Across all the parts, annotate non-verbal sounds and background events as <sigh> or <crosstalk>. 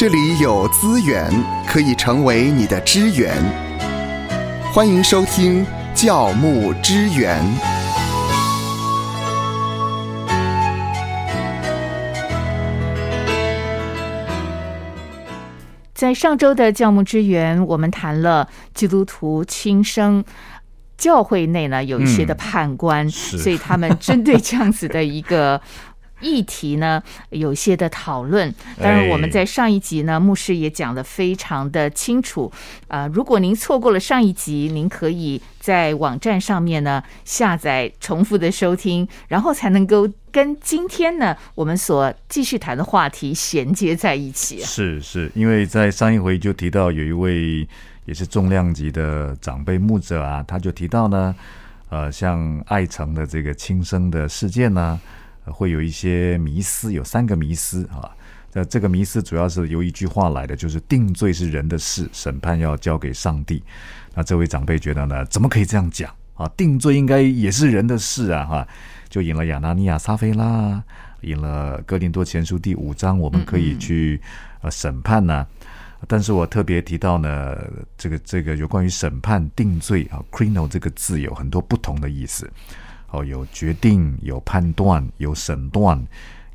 这里有资源可以成为你的支援。欢迎收听教牧支援。在上周的教牧支援，我们谈了基督徒轻生。教会内呢有一些的判官，所以他们针对这样子的一个议题呢，有一些的讨论。当然，我们在上一集呢，牧师也讲的非常的清楚。啊，如果您错过了上一集，您可以在网站上面呢下载重复的收听，然后才能够跟今天呢我们所继续谈的话题衔接在一起。是是，因为在上一回就提到有一位。也是重量级的长辈牧者啊，他就提到呢，呃，像爱城的这个轻生的事件呢，会有一些迷思，有三个迷思啊。那这个迷思主要是由一句话来的，就是定罪是人的事，审判要交给上帝。那这位长辈觉得呢，怎么可以这样讲啊？定罪应该也是人的事啊，哈，就引了亚拿尼亚、撒菲拉，引了哥林多前书第五章，我们可以去呃审判呢。但是我特别提到呢，这个这个有关于审判定罪啊，crino 这个字有很多不同的意思，哦，有决定、有判断、有审断、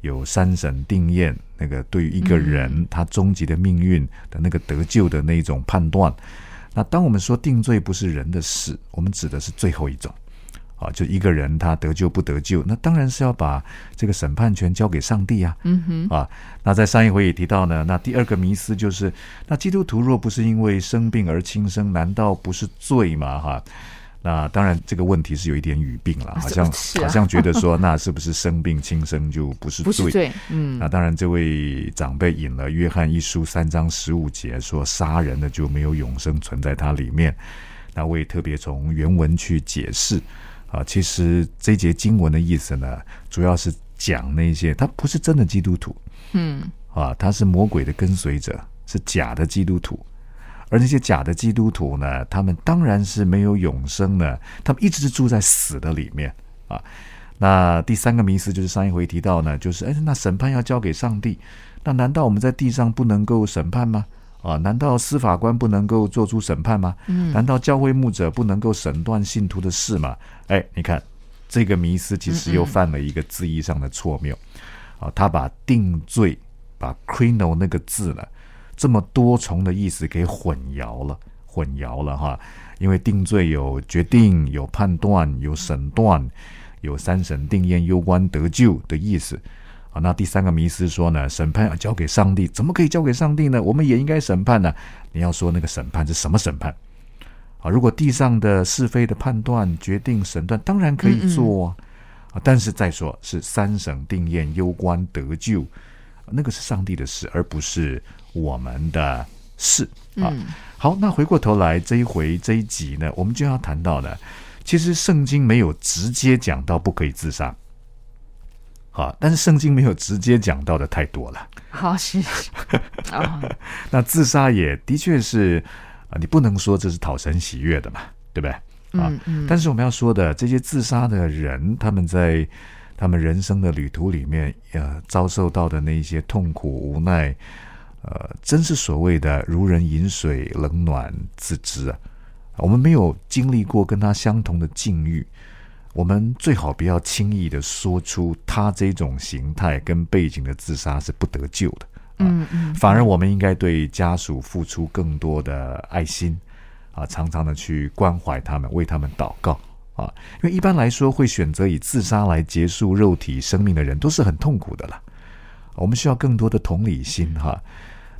有三审定验。那个对于一个人他终极的命运的那个得救的那一种判断。那当我们说定罪不是人的事，我们指的是最后一种。啊，就一个人他得救不得救，那当然是要把这个审判权交给上帝啊。嗯哼，啊，那在上一回也提到呢，那第二个迷思就是，那基督徒若不是因为生病而轻生，难道不是罪吗？哈，那当然这个问题是有一点语病了，好像好像觉得说，那是不是生病轻生就不是罪？嗯，那当然这位长辈引了约翰一书三章十五节说，杀人的就没有永生存在它里面。那我也特别从原文去解释。啊，其实这节经文的意思呢，主要是讲那些他不是真的基督徒，嗯，啊，他是魔鬼的跟随者，是假的基督徒，而那些假的基督徒呢，他们当然是没有永生的，他们一直是住在死的里面啊。那第三个迷思就是上一回提到呢，就是哎，那审判要交给上帝，那难道我们在地上不能够审判吗？啊，难道司法官不能够做出审判吗？嗯，难道教会牧者不能够审断信徒的事吗？哎，你看这个迷思其实又犯了一个字义上的错谬。啊，他把定罪，把 crino 那个字呢，这么多重的意思给混淆了，混淆了哈。因为定罪有决定、有判断、有审断、有三审定验、攸关得救的意思。啊，那第三个迷思说呢，审判要交给上帝，怎么可以交给上帝呢？我们也应该审判呢。你要说那个审判是什么审判？啊，如果地上的是非的判断、决定、审断，当然可以做啊。但是再说，是三审定验、攸关得救，那个是上帝的事，而不是我们的事啊。好，那回过头来这一回这一集呢，我们就要谈到呢，其实圣经没有直接讲到不可以自杀。好，但是圣经没有直接讲到的太多了。好是啊，<laughs> 那自杀也的确是啊，你不能说这是讨神喜悦的嘛，对不对？啊，但是我们要说的这些自杀的人，他们在他们人生的旅途里面，呃，遭受到的那些痛苦无奈，呃，真是所谓的如人饮水，冷暖自知啊。我们没有经历过跟他相同的境遇。我们最好不要轻易的说出他这种形态跟背景的自杀是不得救的，嗯嗯，反而我们应该对家属付出更多的爱心，啊，常常的去关怀他们，为他们祷告，啊，因为一般来说会选择以自杀来结束肉体生命的人都是很痛苦的了，我们需要更多的同理心哈。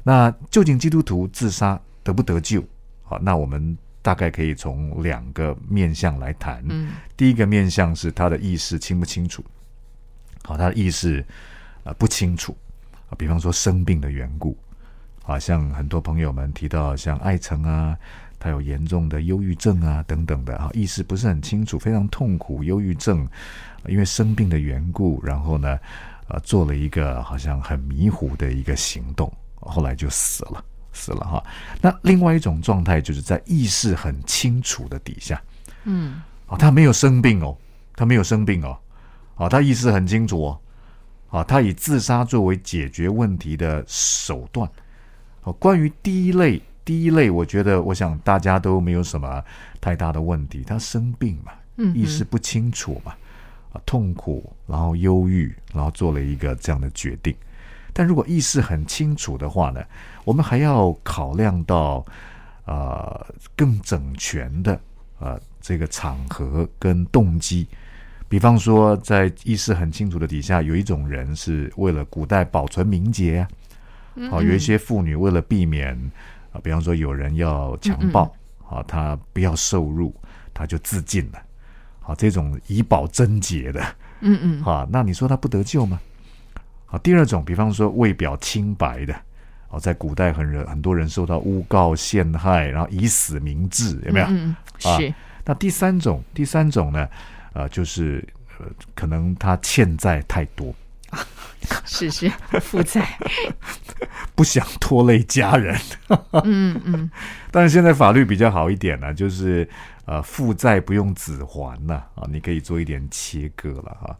那究竟基督徒自杀得不得救？好，那我们。大概可以从两个面向来谈。嗯，第一个面向是他的意识清不清楚？好，他的意识啊不清楚啊，比方说生病的缘故啊，像很多朋友们提到，像艾成啊，他有严重的忧郁症啊等等的啊，意识不是很清楚，非常痛苦，忧郁症，因为生病的缘故，然后呢，呃，做了一个好像很迷糊的一个行动，后来就死了。死了哈，那另外一种状态就是在意识很清楚的底下，嗯，哦，他没有生病哦，他没有生病哦，哦，他意识很清楚哦，啊，他以自杀作为解决问题的手段，哦，关于第一类，第一类，我觉得，我想大家都没有什么太大的问题。他生病嘛，意识不清楚嘛，啊，痛苦，然后忧郁，然后做了一个这样的决定。但如果意识很清楚的话呢，我们还要考量到，呃，更整全的，呃，这个场合跟动机。比方说，在意识很清楚的底下，有一种人是为了古代保存名节啊，好，有一些妇女为了避免啊，比方说有人要强暴，啊，她不要受辱，她就自尽了，好，这种以保贞洁的，嗯嗯，啊，<laughs> 那你说他不得救吗？好，第二种，比方说为表清白的，哦，在古代很人很多人受到诬告陷害，然后以死明志，有没有？嗯，是。那第三种，第三种呢？呃，就是呃，可能他欠债太多，<laughs> 是是负债，不想拖累家人。嗯 <laughs> 嗯，<laughs> 但是现在法律比较好一点呢，就是呃，负债不用子还了啊，你可以做一点切割了哈。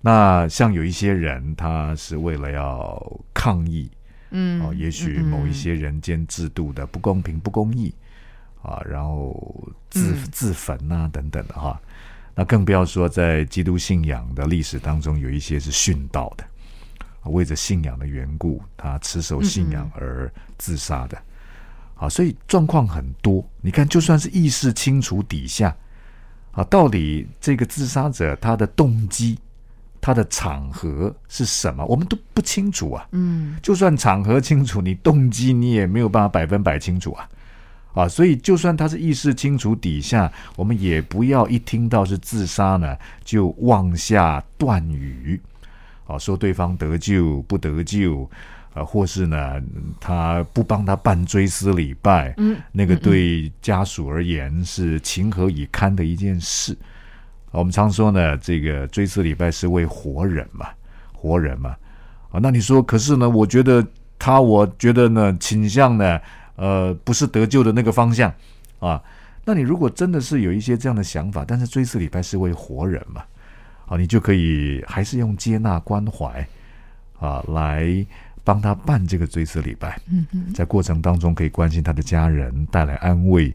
那像有一些人，他是为了要抗议，嗯，哦，也许某一些人间制度的不公平、不公义啊，然后自自焚啊等等的哈。那更不要说在基督信仰的历史当中，有一些是殉道的，为着信仰的缘故，他持守信仰而自杀的。啊，所以状况很多。你看，就算是意识清楚底下，啊，到底这个自杀者他的动机、他的场合是什么，我们都不清楚啊。嗯，就算场合清楚，你动机你也没有办法百分百清楚啊。啊，所以就算他是意识清楚底下，我们也不要一听到是自杀呢，就妄下断语，啊，说对方得救不得救，啊，或是呢，他不帮他办追思礼拜，嗯，那个对家属而言是情何以堪的一件事。我们常说呢，这个追思礼拜是为活人嘛，活人嘛，啊，那你说，可是呢，我觉得他，我觉得呢，倾向呢。呃，不是得救的那个方向啊。那你如果真的是有一些这样的想法，但是追思礼拜是为活人嘛，啊，你就可以还是用接纳关怀啊来帮他办这个追思礼拜。嗯嗯，在过程当中可以关心他的家人，带来安慰。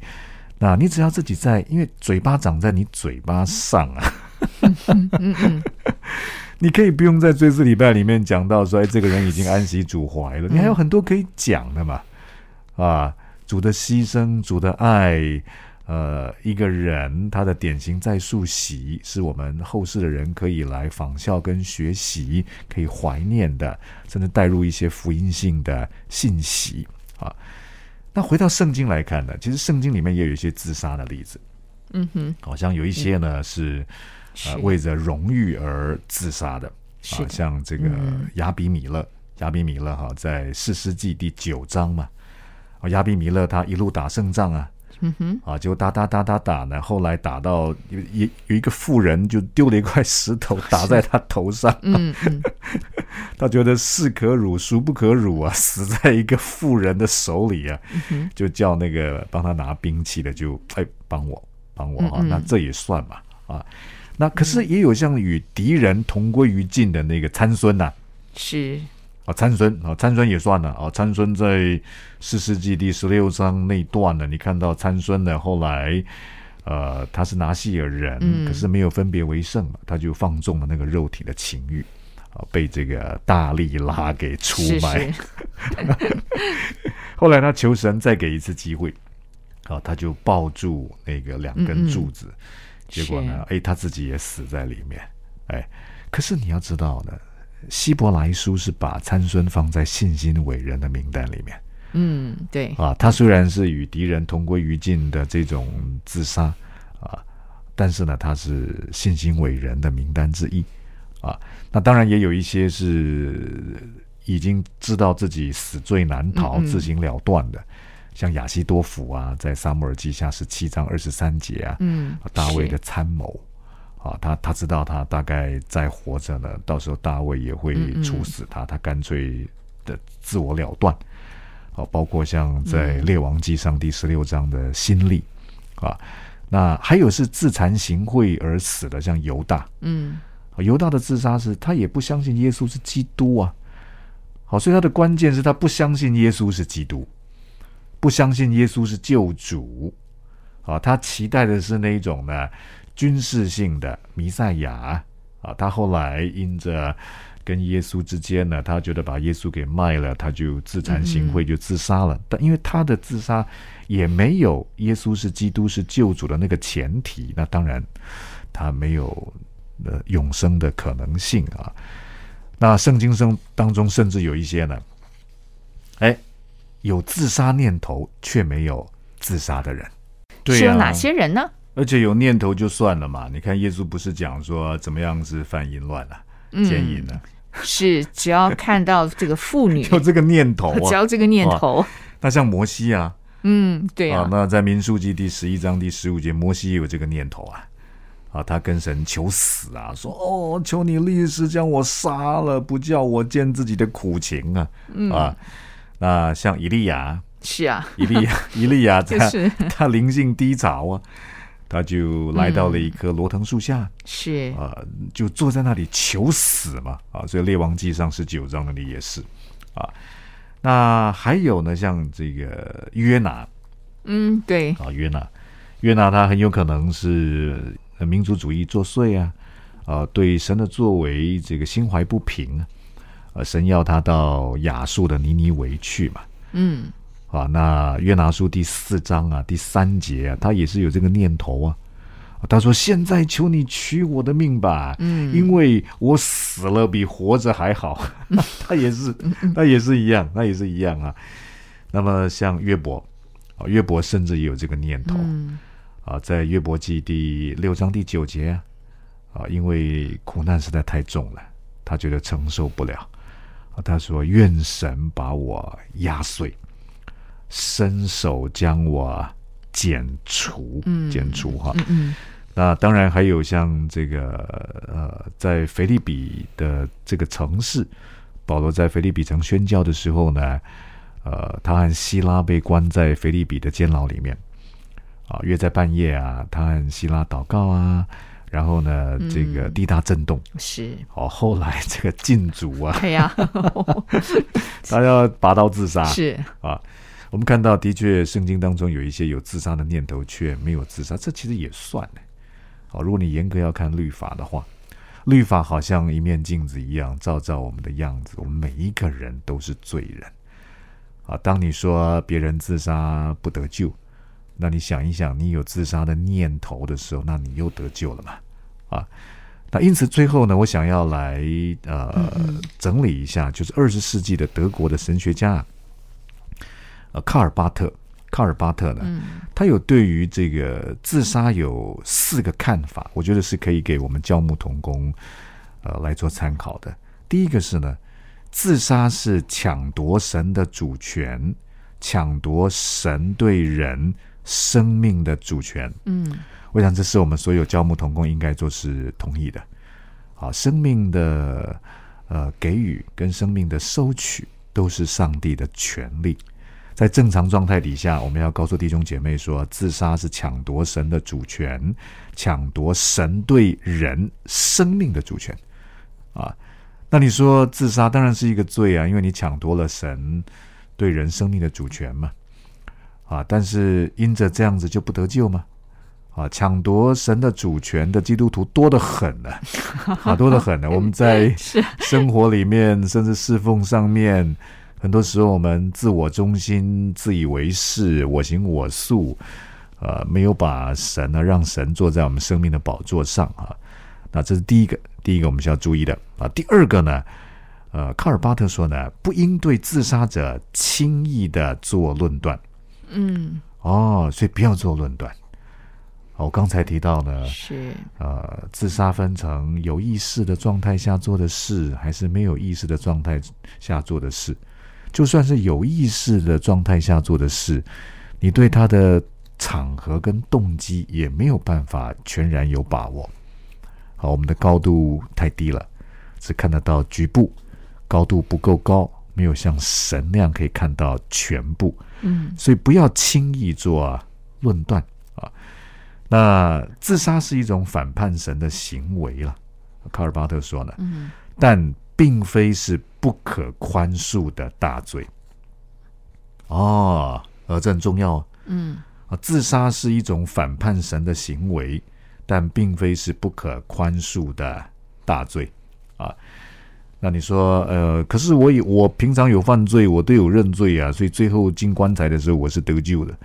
那你只要自己在，因为嘴巴长在你嘴巴上啊。嗯嗯，<laughs> 你可以不用在追思礼拜里面讲到说，哎，这个人已经安息主怀了，你还有很多可以讲的嘛。啊，主的牺牲，主的爱，呃，一个人他的典型在述喜，是我们后世的人可以来仿效跟学习，可以怀念的，甚至带入一些福音性的信息啊。那回到圣经来看呢，其实圣经里面也有一些自杀的例子，嗯哼，好像有一些呢是呃为着荣誉而自杀的，啊，像这个亚比米勒，亚比米勒哈，在四世纪第九章嘛。亚比米勒他一路打胜仗啊，嗯哼，啊，就打打打打打呢，后来打到有有有一个妇人就丢了一块石头打在他头上，嗯嗯，<laughs> 他觉得士可辱孰不可辱啊，<laughs> 死在一个妇人的手里啊，就叫那个帮他拿兵器的就哎帮我帮我啊，那这也算嘛啊，那可是也有像与敌人同归于尽的那个参孙呐，是。啊，参孙啊，参孙也算了啊。参孙在四世纪第十六章那段呢，你看到参孙呢，后来呃，他是拿西尔人，可是没有分别为圣嘛，他就放纵了那个肉体的情欲啊，被这个大力拉给出卖。<laughs> 后来他求神再给一次机会，啊，他就抱住那个两根柱子，结果呢，哎，他自己也死在里面。哎，可是你要知道呢。希伯来书是把参孙放在信心伟人的名单里面。嗯，对。啊，他虽然是与敌人同归于尽的这种自杀啊，但是呢，他是信心伟人的名单之一。啊，那当然也有一些是已经知道自己死罪难逃、自行了断的，像亚西多福啊，在撒母耳记下十七章二十三节啊，嗯，大卫的参谋。啊，他他知道他大概在活着呢，到时候大卫也会处死他，他干脆的自我了断。啊，包括像在列王记上第十六章的心力啊，那还有是自惭形秽而死的，像犹大。嗯，犹大的自杀是他也不相信耶稣是基督啊，好，所以他的关键是他不相信耶稣是基督，不相信耶稣是救主。啊，他期待的是那一种呢军事性的弥赛亚。啊，他后来因着跟耶稣之间呢，他觉得把耶稣给卖了，他就自惭形秽，就自杀了。但因为他的自杀也没有耶稣是基督是救主的那个前提，那当然他没有呃永生的可能性啊。那圣经中当中甚至有一些呢，哎，有自杀念头却没有自杀的人，是有哪些人呢？而且有念头就算了嘛，你看耶稣不是讲说怎么样是犯淫乱啊、奸淫呢？是只要看到这个妇女 <laughs> 有这个念头，只要这个念头，那像摩西啊，嗯，对啊，那在民数记第十一章第十五节，摩西也有这个念头啊，啊，他跟神求死啊，说哦，求你立誓将我杀了，不叫我见自己的苦情啊，啊，那像以利亚是啊，以利亚，以利亚 <laughs> 他 <laughs> 他灵性低潮啊。他就来到了一棵罗藤树下，是。啊，就坐在那里求死嘛。啊，所以《列王记》上十九章那里也是。啊。那还有呢，像这个约拿，嗯，对。啊，约拿，约拿他很有可能是民族主义作祟啊，啊，对神的作为这个心怀不平啊，呃，神要他到亚述的尼尼维去嘛，嗯。啊，那约拿书第四章啊，第三节啊，他也是有这个念头啊。他说：“现在求你取我的命吧，嗯，因为我死了比活着还好。<laughs> ”他也是，他也是一样，他也是一样啊。那么像约伯啊，约伯甚至也有这个念头啊，在约伯记第六章第九节啊，因为苦难实在太重了，他觉得承受不了啊。他说：“愿神把我压碎。”伸手将我剪除，剪除哈。那当然还有像这个呃，在腓利比的这个城市，保罗在腓利比城宣教的时候呢，呃，他和希拉被关在腓利比的监牢里面。啊，约在半夜啊，他和希拉祷告啊，然后呢，这个地大震动。是。哦，后来 <laughs> 这个禁足啊，对呀，<laughs> 他要拔刀自杀。是。啊。我们看到，的确，圣经当中有一些有自杀的念头，却没有自杀，这其实也算呢。好，如果你严格要看律法的话，律法好像一面镜子一样，照照我们的样子。我们每一个人都是罪人。啊，当你说别人自杀不得救，那你想一想，你有自杀的念头的时候，那你又得救了嘛？啊，那因此最后呢，我想要来呃整理一下，就是二十世纪的德国的神学家。呃，卡尔巴特，卡尔巴特呢，他有对于这个自杀有四个看法，我觉得是可以给我们教牧童工呃来做参考的。第一个是呢，自杀是抢夺神的主权，抢夺神对人生命的主权。嗯，我想这是我们所有教牧童工应该做是同意的。好，生命的呃给予跟生命的收取都是上帝的权利。在正常状态底下，我们要告诉弟兄姐妹说，自杀是抢夺神的主权，抢夺神对人生命的主权啊。那你说自杀当然是一个罪啊，因为你抢夺了神对人生命的主权嘛啊。但是因着这样子就不得救吗？啊，抢夺神的主权的基督徒多得很呢，<laughs> 啊，多得很呢。我们在 <laughs> 生活里面，甚至侍奉上面。很多时候，我们自我中心、自以为是、我行我素，呃，没有把神呢，让神坐在我们生命的宝座上啊。那这是第一个，第一个我们需要注意的啊。第二个呢，呃，卡尔巴特说呢，不应对自杀者轻易的做论断。嗯，哦，所以不要做论断。我刚才提到呢，是呃，自杀分成有意识的状态下做的事，还是没有意识的状态下做的事。就算是有意识的状态下做的事，你对他的场合跟动机也没有办法全然有把握。好，我们的高度太低了，只看得到局部，高度不够高，没有像神那样可以看到全部。嗯，所以不要轻易做论断啊。那自杀是一种反叛神的行为了，卡尔巴特说呢。嗯，但并非是不可宽恕的大罪。哦，而，这很重要。嗯，啊，自杀是一种反叛神的行为，但并非是不可宽恕的大罪。啊，那你说，呃，可是我有我平常有犯罪，我都有认罪啊，所以最后进棺材的时候我是得救的。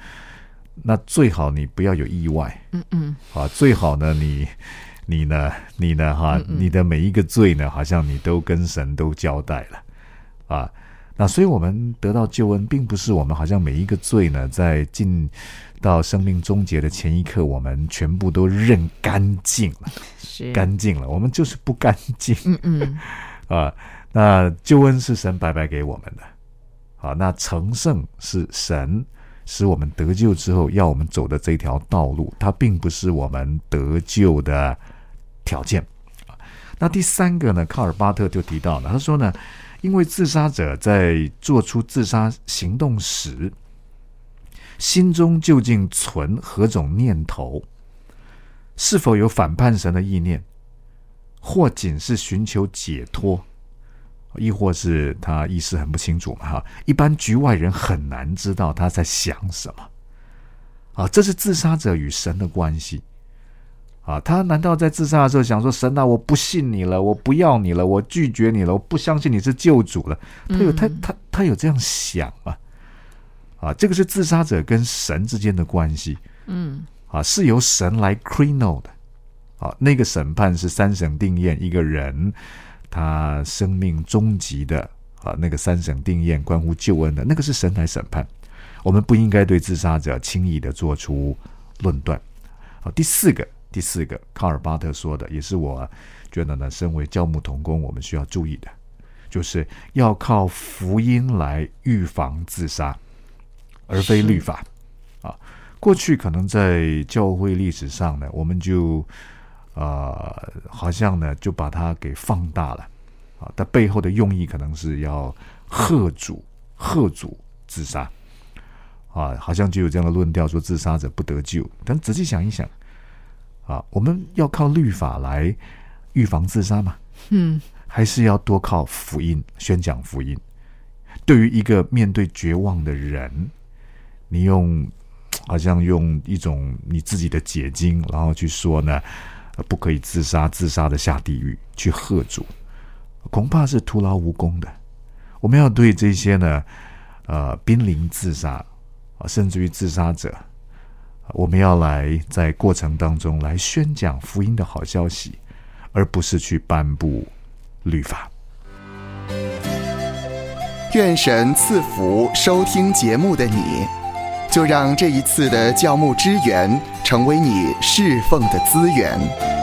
那最好你不要有意外。嗯嗯，啊，最好呢，你你呢，你呢，哈，你的每一个罪呢，好像你都跟神都交代了，啊。那所以，我们得到救恩，并不是我们好像每一个罪呢，在进到生命终结的前一刻，我们全部都认干净了，是干净了。我们就是不干净。嗯嗯，<laughs> 啊，那救恩是神白白给我们的，啊，那成圣是神使我们得救之后要我们走的这条道路，它并不是我们得救的条件。那第三个呢，卡尔巴特就提到了，他说呢。因为自杀者在做出自杀行动时，心中究竟存何种念头？是否有反叛神的意念，或仅是寻求解脱，亦或是他意识很不清楚嘛？哈，一般局外人很难知道他在想什么。啊，这是自杀者与神的关系。啊，他难道在自杀的时候想说：“神啊，我不信你了，我不要你了，我拒绝你了，我不相信你是救主了？”他有他他他有这样想吗？啊，这个是自杀者跟神之间的关系。嗯，啊，是由神来 crino 的。啊，那个审判是三审定验一个人他生命终极的啊，那个三审定验关乎救恩的那个是神来审判。我们不应该对自杀者轻易的做出论断。好，第四个。第四个，卡尔巴特说的，也是我觉得呢，身为教牧童工，我们需要注意的，就是要靠福音来预防自杀，而非律法。啊，过去可能在教会历史上呢，我们就呃，好像呢，就把它给放大了。啊，它背后的用意可能是要贺主、贺主自杀。啊，好像就有这样的论调，说自杀者不得救。但仔细想一想。啊，我们要靠律法来预防自杀吗？嗯，还是要多靠福音宣讲福音？对于一个面对绝望的人，你用好像用一种你自己的解经，然后去说呢，不可以自杀，自杀的下地狱去喝主，恐怕是徒劳无功的。我们要对这些呢，呃，濒临自杀啊，甚至于自杀者。我们要来在过程当中来宣讲福音的好消息，而不是去颁布律法。愿神赐福收听节目的你，就让这一次的教牧支援成为你侍奉的资源。